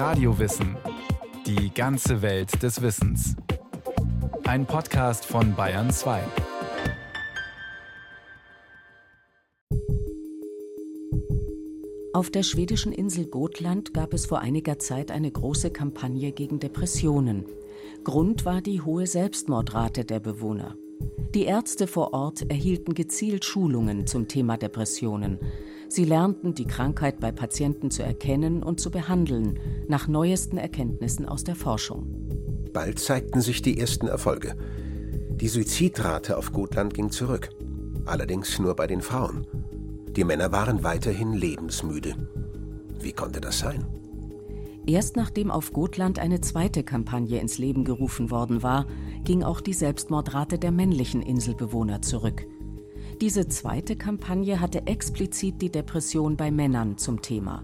Radiowissen. Die ganze Welt des Wissens. Ein Podcast von Bayern 2. Auf der schwedischen Insel Gotland gab es vor einiger Zeit eine große Kampagne gegen Depressionen. Grund war die hohe Selbstmordrate der Bewohner. Die Ärzte vor Ort erhielten gezielt Schulungen zum Thema Depressionen. Sie lernten, die Krankheit bei Patienten zu erkennen und zu behandeln, nach neuesten Erkenntnissen aus der Forschung. Bald zeigten sich die ersten Erfolge. Die Suizidrate auf Gotland ging zurück. Allerdings nur bei den Frauen. Die Männer waren weiterhin lebensmüde. Wie konnte das sein? Erst nachdem auf Gotland eine zweite Kampagne ins Leben gerufen worden war, ging auch die Selbstmordrate der männlichen Inselbewohner zurück. Diese zweite Kampagne hatte explizit die Depression bei Männern zum Thema.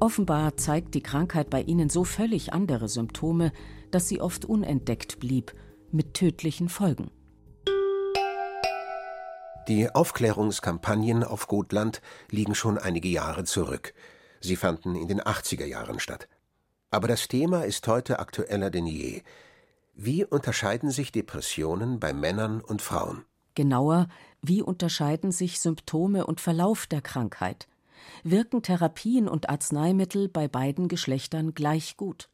Offenbar zeigt die Krankheit bei ihnen so völlig andere Symptome, dass sie oft unentdeckt blieb, mit tödlichen Folgen. Die Aufklärungskampagnen auf Gotland liegen schon einige Jahre zurück. Sie fanden in den 80er Jahren statt. Aber das Thema ist heute aktueller denn je. Wie unterscheiden sich Depressionen bei Männern und Frauen? Genauer, wie unterscheiden sich Symptome und Verlauf der Krankheit? Wirken Therapien und Arzneimittel bei beiden Geschlechtern gleich gut?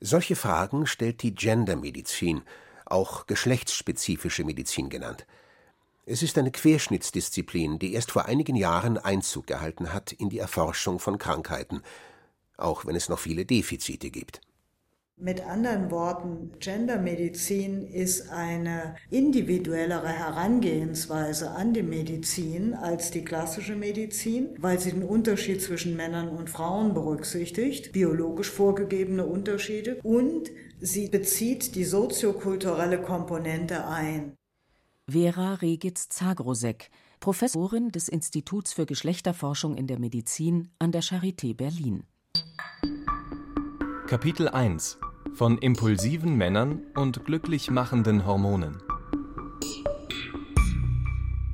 Solche Fragen stellt die Gendermedizin, auch geschlechtsspezifische Medizin genannt. Es ist eine Querschnittsdisziplin, die erst vor einigen Jahren Einzug gehalten hat in die Erforschung von Krankheiten, auch wenn es noch viele Defizite gibt. Mit anderen Worten, Gendermedizin ist eine individuellere Herangehensweise an die Medizin als die klassische Medizin, weil sie den Unterschied zwischen Männern und Frauen berücksichtigt, biologisch vorgegebene Unterschiede, und sie bezieht die soziokulturelle Komponente ein. Vera Regitz-Zagrosek, Professorin des Instituts für Geschlechterforschung in der Medizin an der Charité Berlin. Kapitel 1 von impulsiven Männern und glücklich machenden Hormonen.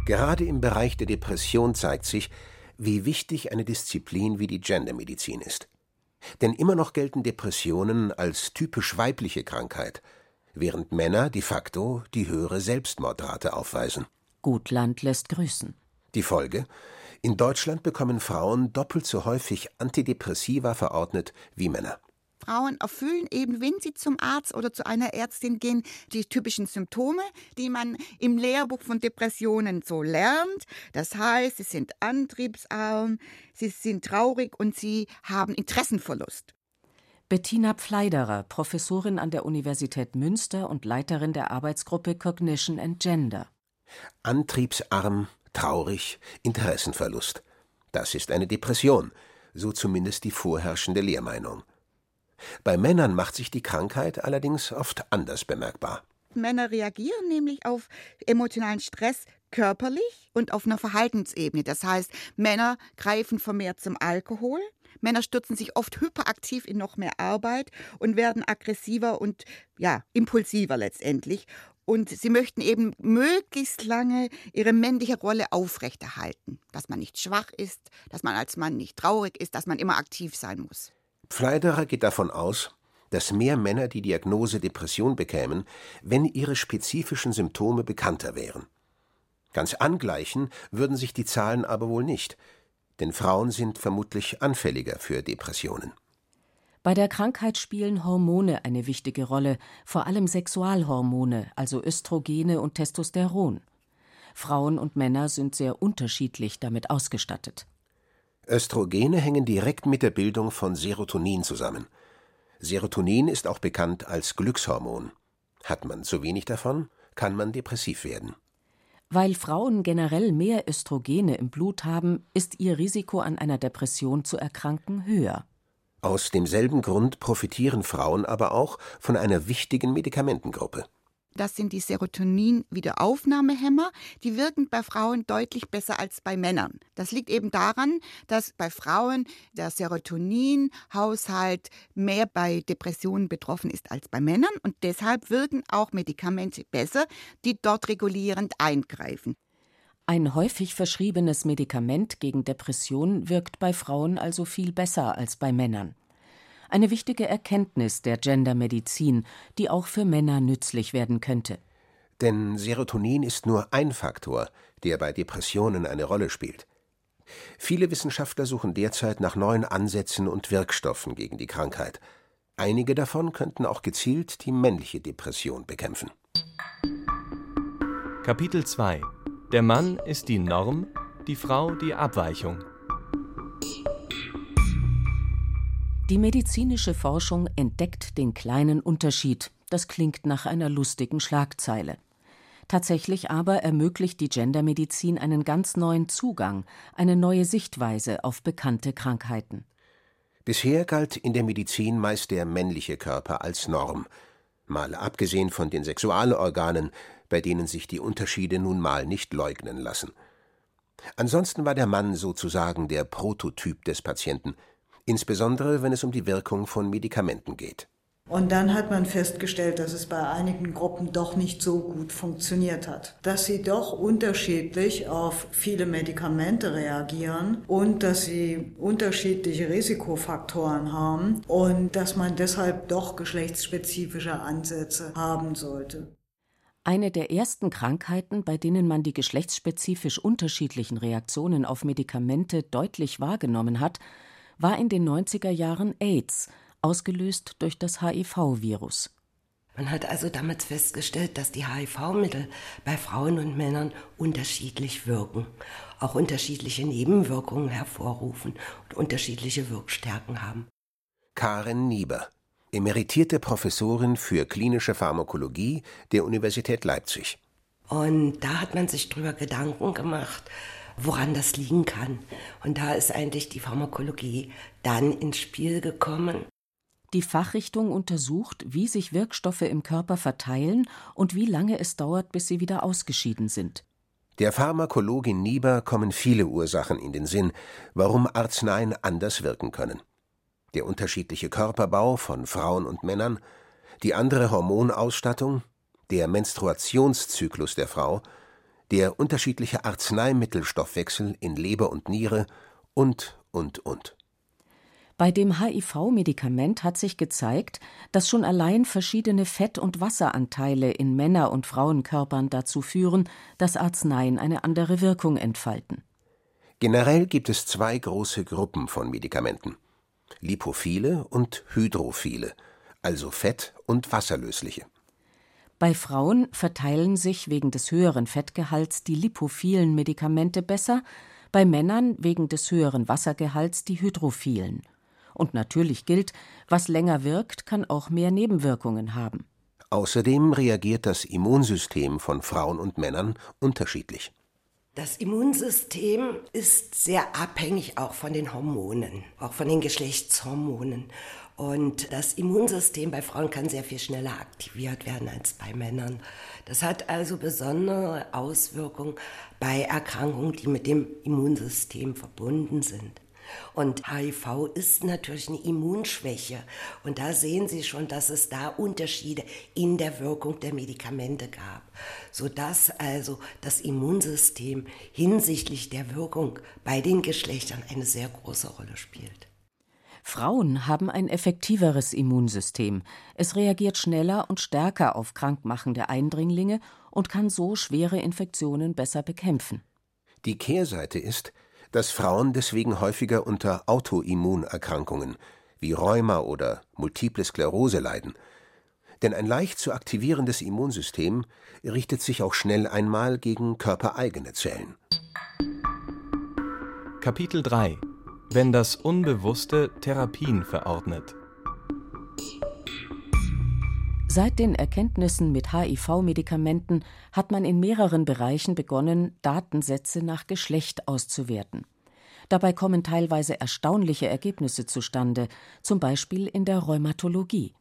Gerade im Bereich der Depression zeigt sich, wie wichtig eine Disziplin wie die Gendermedizin ist. Denn immer noch gelten Depressionen als typisch weibliche Krankheit, während Männer de facto die höhere Selbstmordrate aufweisen. Gutland lässt grüßen. Die Folge? In Deutschland bekommen Frauen doppelt so häufig Antidepressiva verordnet wie Männer. Frauen erfüllen eben, wenn sie zum Arzt oder zu einer Ärztin gehen, die typischen Symptome, die man im Lehrbuch von Depressionen so lernt. Das heißt, sie sind antriebsarm, sie sind traurig und sie haben Interessenverlust. Bettina Pfleiderer, Professorin an der Universität Münster und Leiterin der Arbeitsgruppe Cognition and Gender. Antriebsarm, traurig, Interessenverlust. Das ist eine Depression, so zumindest die vorherrschende Lehrmeinung. Bei Männern macht sich die Krankheit allerdings oft anders bemerkbar. Männer reagieren nämlich auf emotionalen Stress körperlich und auf einer Verhaltensebene. Das heißt, Männer greifen vermehrt zum Alkohol. Männer stürzen sich oft hyperaktiv in noch mehr Arbeit und werden aggressiver und ja, impulsiver letztendlich. Und sie möchten eben möglichst lange ihre männliche Rolle aufrechterhalten. Dass man nicht schwach ist, dass man als Mann nicht traurig ist, dass man immer aktiv sein muss. Pfleiderer geht davon aus, dass mehr Männer die Diagnose Depression bekämen, wenn ihre spezifischen Symptome bekannter wären. Ganz angleichen würden sich die Zahlen aber wohl nicht, denn Frauen sind vermutlich anfälliger für Depressionen. Bei der Krankheit spielen Hormone eine wichtige Rolle, vor allem Sexualhormone, also Östrogene und Testosteron. Frauen und Männer sind sehr unterschiedlich damit ausgestattet. Östrogene hängen direkt mit der Bildung von Serotonin zusammen. Serotonin ist auch bekannt als Glückshormon. Hat man zu wenig davon, kann man depressiv werden. Weil Frauen generell mehr Östrogene im Blut haben, ist ihr Risiko an einer Depression zu erkranken höher. Aus demselben Grund profitieren Frauen aber auch von einer wichtigen Medikamentengruppe. Das sind die Serotonin-Wiederaufnahmehämmer. Die wirken bei Frauen deutlich besser als bei Männern. Das liegt eben daran, dass bei Frauen der Serotoninhaushalt mehr bei Depressionen betroffen ist als bei Männern. Und deshalb wirken auch Medikamente besser, die dort regulierend eingreifen. Ein häufig verschriebenes Medikament gegen Depression wirkt bei Frauen also viel besser als bei Männern. Eine wichtige Erkenntnis der Gendermedizin, die auch für Männer nützlich werden könnte. Denn Serotonin ist nur ein Faktor, der bei Depressionen eine Rolle spielt. Viele Wissenschaftler suchen derzeit nach neuen Ansätzen und Wirkstoffen gegen die Krankheit. Einige davon könnten auch gezielt die männliche Depression bekämpfen. Kapitel 2 Der Mann ist die Norm, die Frau die Abweichung. Die medizinische Forschung entdeckt den kleinen Unterschied. Das klingt nach einer lustigen Schlagzeile. Tatsächlich aber ermöglicht die Gendermedizin einen ganz neuen Zugang, eine neue Sichtweise auf bekannte Krankheiten. Bisher galt in der Medizin meist der männliche Körper als Norm, mal abgesehen von den Sexualorganen, bei denen sich die Unterschiede nun mal nicht leugnen lassen. Ansonsten war der Mann sozusagen der Prototyp des Patienten, insbesondere wenn es um die Wirkung von Medikamenten geht. Und dann hat man festgestellt, dass es bei einigen Gruppen doch nicht so gut funktioniert hat. Dass sie doch unterschiedlich auf viele Medikamente reagieren und dass sie unterschiedliche Risikofaktoren haben und dass man deshalb doch geschlechtsspezifische Ansätze haben sollte. Eine der ersten Krankheiten, bei denen man die geschlechtsspezifisch unterschiedlichen Reaktionen auf Medikamente deutlich wahrgenommen hat, war in den 90er Jahren AIDS, ausgelöst durch das HIV-Virus. Man hat also damals festgestellt, dass die HIV-Mittel bei Frauen und Männern unterschiedlich wirken, auch unterschiedliche Nebenwirkungen hervorrufen und unterschiedliche Wirkstärken haben. Karen Nieber, emeritierte Professorin für klinische Pharmakologie der Universität Leipzig. Und da hat man sich drüber Gedanken gemacht, woran das liegen kann. Und da ist eigentlich die Pharmakologie dann ins Spiel gekommen. Die Fachrichtung untersucht, wie sich Wirkstoffe im Körper verteilen und wie lange es dauert, bis sie wieder ausgeschieden sind. Der Pharmakologin Nieber kommen viele Ursachen in den Sinn, warum Arzneien anders wirken können. Der unterschiedliche Körperbau von Frauen und Männern, die andere Hormonausstattung, der Menstruationszyklus der Frau, der unterschiedliche Arzneimittelstoffwechsel in Leber und Niere und, und, und. Bei dem HIV-Medikament hat sich gezeigt, dass schon allein verschiedene Fett- und Wasseranteile in Männer- und Frauenkörpern dazu führen, dass Arzneien eine andere Wirkung entfalten. Generell gibt es zwei große Gruppen von Medikamenten: Lipophile und Hydrophile, also fett- und wasserlösliche. Bei Frauen verteilen sich wegen des höheren Fettgehalts die lipophilen Medikamente besser, bei Männern wegen des höheren Wassergehalts die hydrophilen. Und natürlich gilt, was länger wirkt, kann auch mehr Nebenwirkungen haben. Außerdem reagiert das Immunsystem von Frauen und Männern unterschiedlich. Das Immunsystem ist sehr abhängig auch von den Hormonen, auch von den Geschlechtshormonen. Und das Immunsystem bei Frauen kann sehr viel schneller aktiviert werden als bei Männern. Das hat also besondere Auswirkungen bei Erkrankungen, die mit dem Immunsystem verbunden sind. Und HIV ist natürlich eine Immunschwäche. Und da sehen Sie schon, dass es da Unterschiede in der Wirkung der Medikamente gab, sodass also das Immunsystem hinsichtlich der Wirkung bei den Geschlechtern eine sehr große Rolle spielt. Frauen haben ein effektiveres Immunsystem. Es reagiert schneller und stärker auf krankmachende Eindringlinge und kann so schwere Infektionen besser bekämpfen. Die Kehrseite ist, dass Frauen deswegen häufiger unter Autoimmunerkrankungen wie Rheuma oder Multiple Sklerose leiden. Denn ein leicht zu aktivierendes Immunsystem richtet sich auch schnell einmal gegen körpereigene Zellen. Kapitel 3 Wenn das Unbewusste Therapien verordnet Seit den Erkenntnissen mit HIV-Medikamenten hat man in mehreren Bereichen begonnen, Datensätze nach Geschlecht auszuwerten. Dabei kommen teilweise erstaunliche Ergebnisse zustande, zum Beispiel in der Rheumatologie.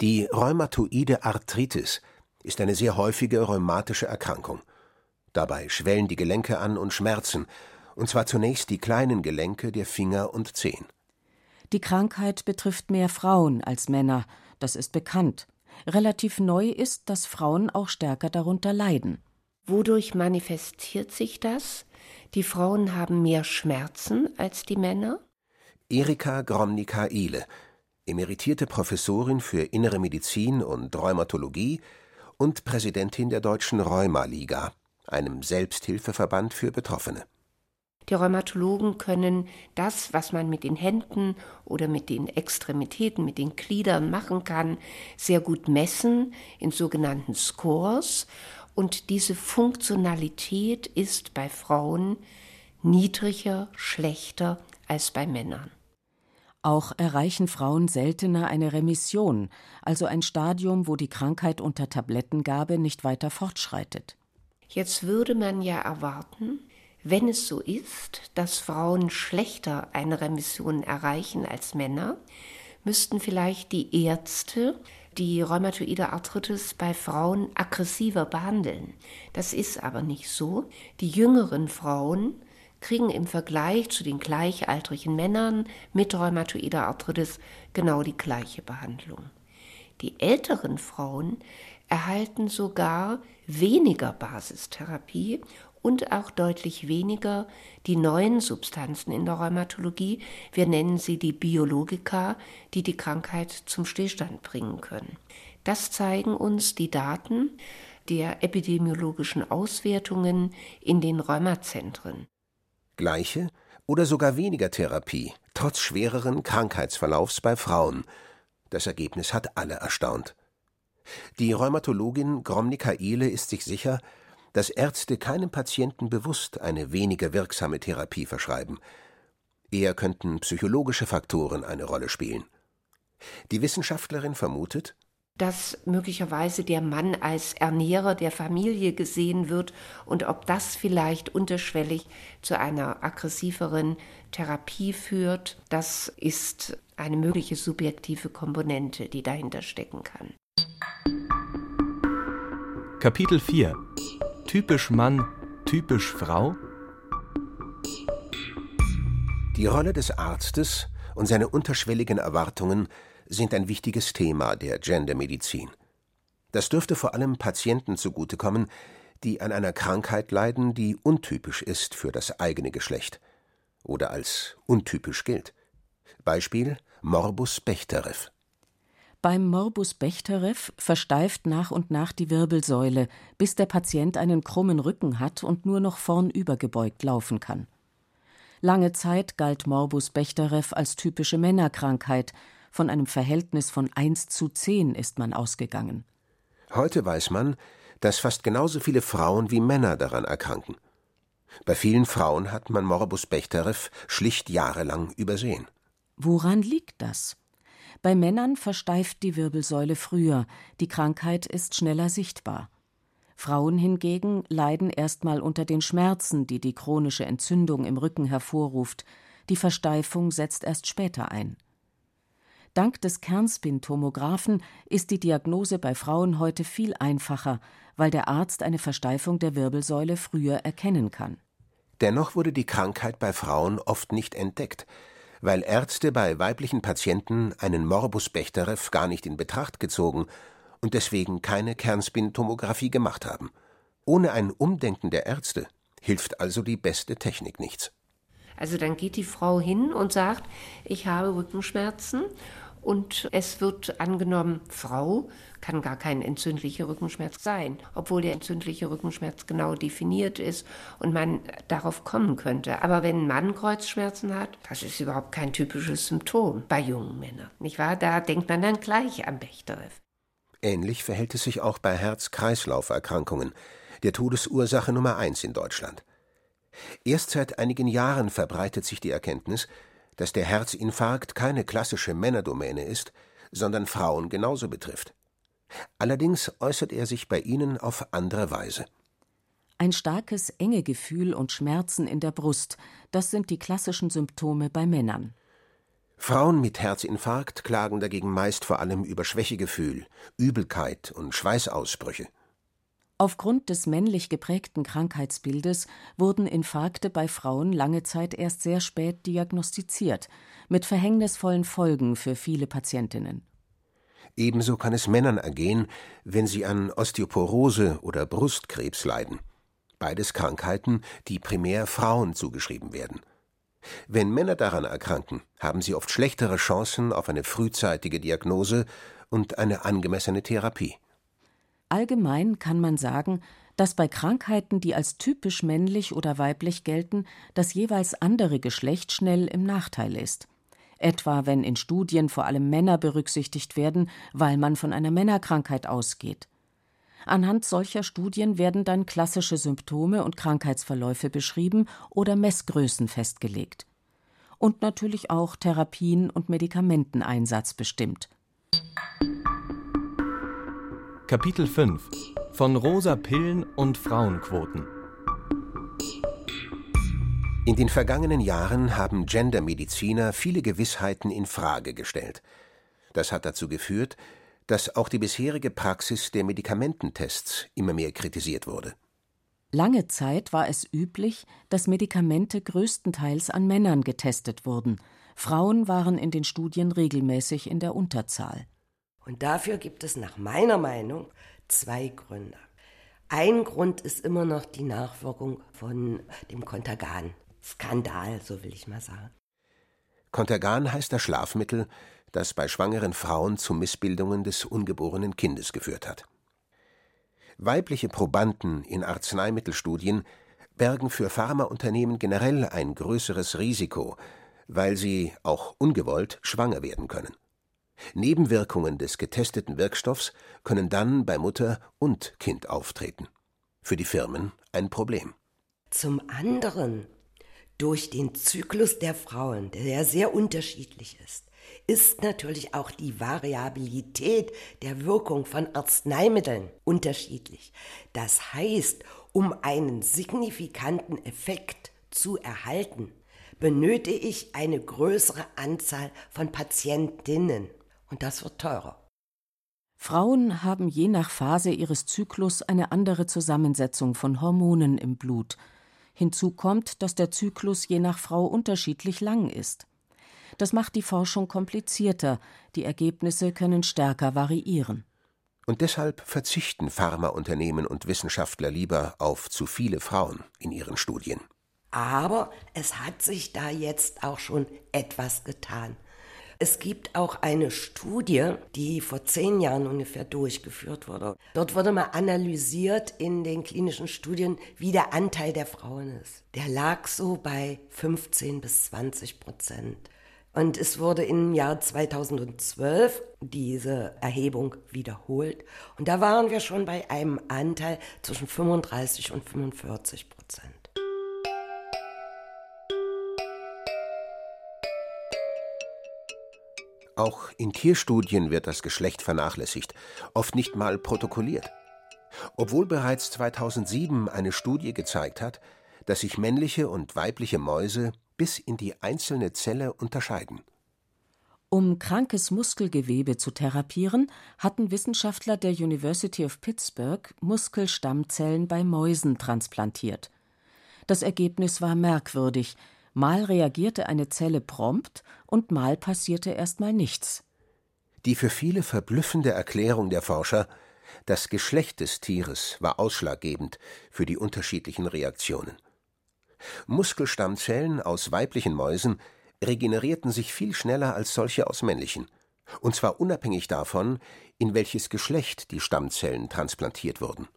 Die rheumatoide Arthritis ist eine sehr häufige rheumatische Erkrankung. Dabei schwellen die Gelenke an und schmerzen, und zwar zunächst die kleinen Gelenke der Finger und Zehen. Die Krankheit betrifft mehr Frauen als Männer, das ist bekannt. Relativ neu ist, dass Frauen auch stärker darunter leiden. Wodurch manifestiert sich das? Die Frauen haben mehr Schmerzen als die Männer? Erika Gromnika-Ehle, emeritierte Professorin für Innere Medizin und Rheumatologie und Präsidentin der Deutschen Rheuma-Liga, einem Selbsthilfeverband für Betroffene. Die Rheumatologen können das, was man mit den Händen oder mit den Extremitäten, mit den Gliedern machen kann, sehr gut messen in sogenannten Scores. Und diese Funktionalität ist bei Frauen niedriger, schlechter als bei Männern. Auch erreichen Frauen seltener eine Remission, also ein Stadium, wo die Krankheit unter Tablettengabe nicht weiter fortschreitet. Jetzt würde man ja erwarten, wenn es so ist, dass Frauen schlechter eine Remission erreichen als Männer, müssten vielleicht die Ärzte die rheumatoide Arthritis bei Frauen aggressiver behandeln. Das ist aber nicht so. Die jüngeren Frauen kriegen im Vergleich zu den gleichaltrigen Männern mit rheumatoider Arthritis genau die gleiche Behandlung. Die älteren Frauen erhalten sogar weniger Basistherapie und auch deutlich weniger die neuen Substanzen in der Rheumatologie. Wir nennen sie die Biologika, die die Krankheit zum Stillstand bringen können. Das zeigen uns die Daten der epidemiologischen Auswertungen in den Rheumazentren. Gleiche oder sogar weniger Therapie, trotz schwereren Krankheitsverlaufs bei Frauen. Das Ergebnis hat alle erstaunt. Die Rheumatologin Gromnika Ehle ist sich sicher, dass Ärzte keinem Patienten bewusst eine weniger wirksame Therapie verschreiben. Eher könnten psychologische Faktoren eine Rolle spielen. Die Wissenschaftlerin vermutet, dass möglicherweise der Mann als Ernährer der Familie gesehen wird und ob das vielleicht unterschwellig zu einer aggressiveren Therapie führt, das ist eine mögliche subjektive Komponente, die dahinter stecken kann. Kapitel 4 Typisch Mann, typisch Frau? Die Rolle des Arztes und seine unterschwelligen Erwartungen sind ein wichtiges Thema der Gendermedizin. Das dürfte vor allem Patienten zugutekommen, die an einer Krankheit leiden, die untypisch ist für das eigene Geschlecht oder als untypisch gilt. Beispiel Morbus Bechterew. Beim Morbus Bechterew versteift nach und nach die Wirbelsäule, bis der Patient einen krummen Rücken hat und nur noch vornübergebeugt laufen kann. Lange Zeit galt Morbus Bechterew als typische Männerkrankheit. Von einem Verhältnis von 1 zu 10 ist man ausgegangen. Heute weiß man, dass fast genauso viele Frauen wie Männer daran erkranken. Bei vielen Frauen hat man Morbus Bechterew schlicht jahrelang übersehen. Woran liegt das? Bei Männern versteift die Wirbelsäule früher, die Krankheit ist schneller sichtbar. Frauen hingegen leiden erstmal unter den Schmerzen, die die chronische Entzündung im Rücken hervorruft, die Versteifung setzt erst später ein. Dank des Kernspintomographen ist die Diagnose bei Frauen heute viel einfacher, weil der Arzt eine Versteifung der Wirbelsäule früher erkennen kann. Dennoch wurde die Krankheit bei Frauen oft nicht entdeckt, weil Ärzte bei weiblichen Patienten einen Morbus Bechterew gar nicht in Betracht gezogen und deswegen keine Kernspintomographie gemacht haben. Ohne ein Umdenken der Ärzte hilft also die beste Technik nichts. Also dann geht die Frau hin und sagt, ich habe Rückenschmerzen und es wird angenommen, Frau kann gar kein entzündlicher Rückenschmerz sein, obwohl der entzündliche Rückenschmerz genau definiert ist und man darauf kommen könnte. Aber wenn ein Mann Kreuzschmerzen hat, das ist überhaupt kein typisches Symptom bei jungen Männern. Nicht wahr? Da denkt man dann gleich am Bechterew. Ähnlich verhält es sich auch bei Herz-Kreislauf-Erkrankungen, der Todesursache Nummer eins in Deutschland. Erst seit einigen Jahren verbreitet sich die Erkenntnis, dass der Herzinfarkt keine klassische Männerdomäne ist, sondern Frauen genauso betrifft. Allerdings äußert er sich bei ihnen auf andere Weise. Ein starkes Engegefühl und Schmerzen in der Brust, das sind die klassischen Symptome bei Männern. Frauen mit Herzinfarkt klagen dagegen meist vor allem über Schwächegefühl, Übelkeit und Schweißausbrüche. Aufgrund des männlich geprägten Krankheitsbildes wurden Infarkte bei Frauen lange Zeit erst sehr spät diagnostiziert, mit verhängnisvollen Folgen für viele Patientinnen. Ebenso kann es Männern ergehen, wenn sie an Osteoporose oder Brustkrebs leiden. Beides Krankheiten, die primär Frauen zugeschrieben werden. Wenn Männer daran erkranken, haben sie oft schlechtere Chancen auf eine frühzeitige Diagnose und eine angemessene Therapie. Allgemein kann man sagen, dass bei Krankheiten, die als typisch männlich oder weiblich gelten, das jeweils andere Geschlecht schnell im Nachteil ist. Etwa wenn in Studien vor allem Männer berücksichtigt werden, weil man von einer Männerkrankheit ausgeht. Anhand solcher Studien werden dann klassische Symptome und Krankheitsverläufe beschrieben oder Messgrößen festgelegt. Und natürlich auch Therapien und Medikamenteneinsatz bestimmt. Kapitel 5 von rosa Pillen und Frauenquoten In den vergangenen Jahren haben Gendermediziner viele Gewissheiten in Frage gestellt. Das hat dazu geführt, dass auch die bisherige Praxis der Medikamententests immer mehr kritisiert wurde. Lange Zeit war es üblich, dass Medikamente größtenteils an Männern getestet wurden. Frauen waren in den Studien regelmäßig in der Unterzahl. Und dafür gibt es nach meiner Meinung zwei Gründe. Ein Grund ist immer noch die Nachwirkung von dem Kontergan-Skandal, so will ich mal sagen. Kontergan heißt das Schlafmittel, das bei schwangeren Frauen zu Missbildungen des ungeborenen Kindes geführt hat. Weibliche Probanden in Arzneimittelstudien bergen für Pharmaunternehmen generell ein größeres Risiko, weil sie, auch ungewollt, schwanger werden können. Nebenwirkungen des getesteten Wirkstoffs können dann bei Mutter und Kind auftreten. Für die Firmen ein Problem. Zum anderen durch den Zyklus der Frauen, der sehr unterschiedlich ist, ist natürlich auch die Variabilität der Wirkung von Arzneimitteln unterschiedlich. Das heißt, um einen signifikanten Effekt zu erhalten, benötige ich eine größere Anzahl von Patientinnen. Und das wird teurer. Frauen haben je nach Phase ihres Zyklus eine andere Zusammensetzung von Hormonen im Blut. Hinzu kommt, dass der Zyklus je nach Frau unterschiedlich lang ist. Das macht die Forschung komplizierter, die Ergebnisse können stärker variieren. Und deshalb verzichten Pharmaunternehmen und Wissenschaftler lieber auf zu viele Frauen in ihren Studien. Aber es hat sich da jetzt auch schon etwas getan. Es gibt auch eine Studie, die vor zehn Jahren ungefähr durchgeführt wurde. Dort wurde mal analysiert in den klinischen Studien, wie der Anteil der Frauen ist. Der lag so bei 15 bis 20 Prozent. Und es wurde im Jahr 2012 diese Erhebung wiederholt. Und da waren wir schon bei einem Anteil zwischen 35 und 45 Prozent. Auch in Tierstudien wird das Geschlecht vernachlässigt, oft nicht mal protokolliert. Obwohl bereits 2007 eine Studie gezeigt hat, dass sich männliche und weibliche Mäuse bis in die einzelne Zelle unterscheiden. Um krankes Muskelgewebe zu therapieren, hatten Wissenschaftler der University of Pittsburgh Muskelstammzellen bei Mäusen transplantiert. Das Ergebnis war merkwürdig. Mal reagierte eine Zelle prompt und mal passierte erstmal nichts. Die für viele verblüffende Erklärung der Forscher, das Geschlecht des Tieres war ausschlaggebend für die unterschiedlichen Reaktionen. Muskelstammzellen aus weiblichen Mäusen regenerierten sich viel schneller als solche aus männlichen, und zwar unabhängig davon, in welches Geschlecht die Stammzellen transplantiert wurden.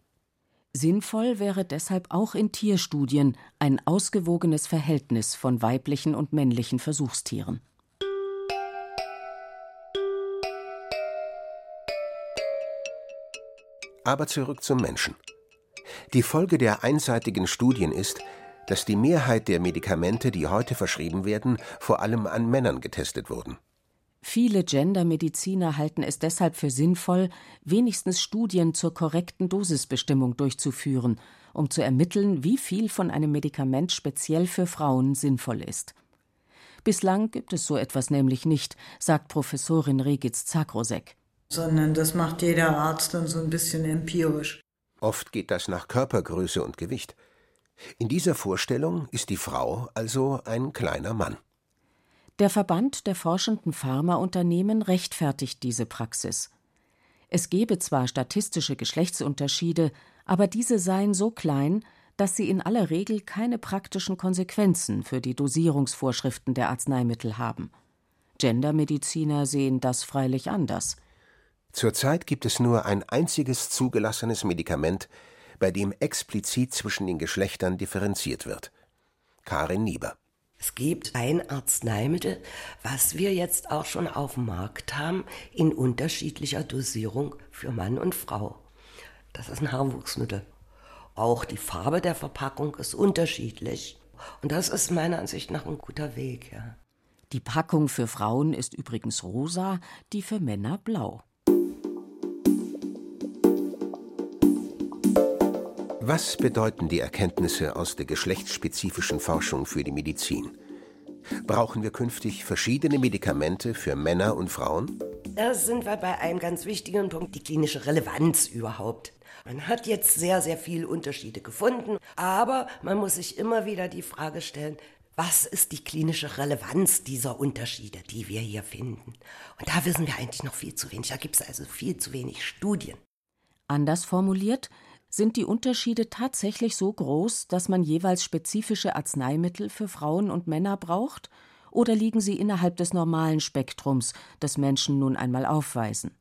Sinnvoll wäre deshalb auch in Tierstudien ein ausgewogenes Verhältnis von weiblichen und männlichen Versuchstieren. Aber zurück zum Menschen. Die Folge der einseitigen Studien ist, dass die Mehrheit der Medikamente, die heute verschrieben werden, vor allem an Männern getestet wurden. Viele Gendermediziner halten es deshalb für sinnvoll, wenigstens Studien zur korrekten Dosisbestimmung durchzuführen, um zu ermitteln, wie viel von einem Medikament speziell für Frauen sinnvoll ist. Bislang gibt es so etwas nämlich nicht, sagt Professorin Regitz Zakrosek. Sondern das macht jeder Arzt dann so ein bisschen empirisch. Oft geht das nach Körpergröße und Gewicht. In dieser Vorstellung ist die Frau also ein kleiner Mann. Der Verband der forschenden Pharmaunternehmen rechtfertigt diese Praxis. Es gebe zwar statistische Geschlechtsunterschiede, aber diese seien so klein, dass sie in aller Regel keine praktischen Konsequenzen für die Dosierungsvorschriften der Arzneimittel haben. Gendermediziner sehen das freilich anders. Zurzeit gibt es nur ein einziges zugelassenes Medikament, bei dem explizit zwischen den Geschlechtern differenziert wird. Karin Nieber. Es gibt ein Arzneimittel, was wir jetzt auch schon auf dem Markt haben, in unterschiedlicher Dosierung für Mann und Frau. Das ist ein Haarwuchsmittel. Auch die Farbe der Verpackung ist unterschiedlich. Und das ist meiner Ansicht nach ein guter Weg, ja. Die Packung für Frauen ist übrigens rosa, die für Männer blau. Was bedeuten die Erkenntnisse aus der geschlechtsspezifischen Forschung für die Medizin? Brauchen wir künftig verschiedene Medikamente für Männer und Frauen? Da sind wir bei einem ganz wichtigen Punkt, die klinische Relevanz überhaupt. Man hat jetzt sehr, sehr viele Unterschiede gefunden, aber man muss sich immer wieder die Frage stellen, was ist die klinische Relevanz dieser Unterschiede, die wir hier finden? Und da wissen wir eigentlich noch viel zu wenig. Da gibt es also viel zu wenig Studien. Anders formuliert, sind die Unterschiede tatsächlich so groß, dass man jeweils spezifische Arzneimittel für Frauen und Männer braucht, oder liegen sie innerhalb des normalen Spektrums, das Menschen nun einmal aufweisen?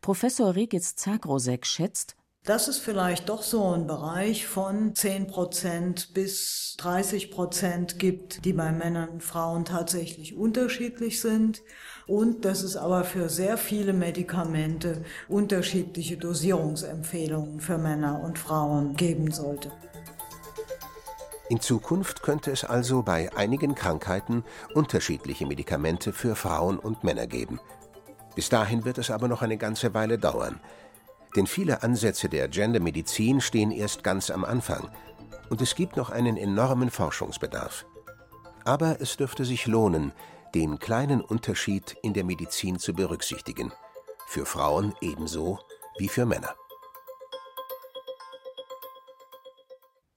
Professor Regitz Zagrosek schätzt, das ist vielleicht doch so ein Bereich von 10 Prozent bis 30 Prozent gibt, die bei Männern und Frauen tatsächlich unterschiedlich sind und dass es aber für sehr viele Medikamente unterschiedliche Dosierungsempfehlungen für Männer und Frauen geben sollte. In Zukunft könnte es also bei einigen Krankheiten unterschiedliche Medikamente für Frauen und Männer geben. Bis dahin wird es aber noch eine ganze Weile dauern. Denn viele Ansätze der Gendermedizin stehen erst ganz am Anfang und es gibt noch einen enormen Forschungsbedarf. Aber es dürfte sich lohnen, den kleinen Unterschied in der Medizin zu berücksichtigen. Für Frauen ebenso wie für Männer.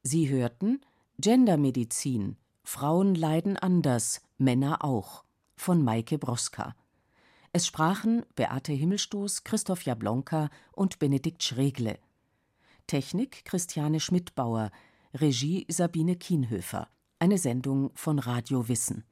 Sie hörten Gendermedizin. Frauen leiden anders, Männer auch. Von Maike Broska. Es sprachen Beate Himmelstoß, Christoph Jablonka und Benedikt Schregle. Technik Christiane Schmidbauer, Regie Sabine Kienhöfer. Eine Sendung von Radio Wissen.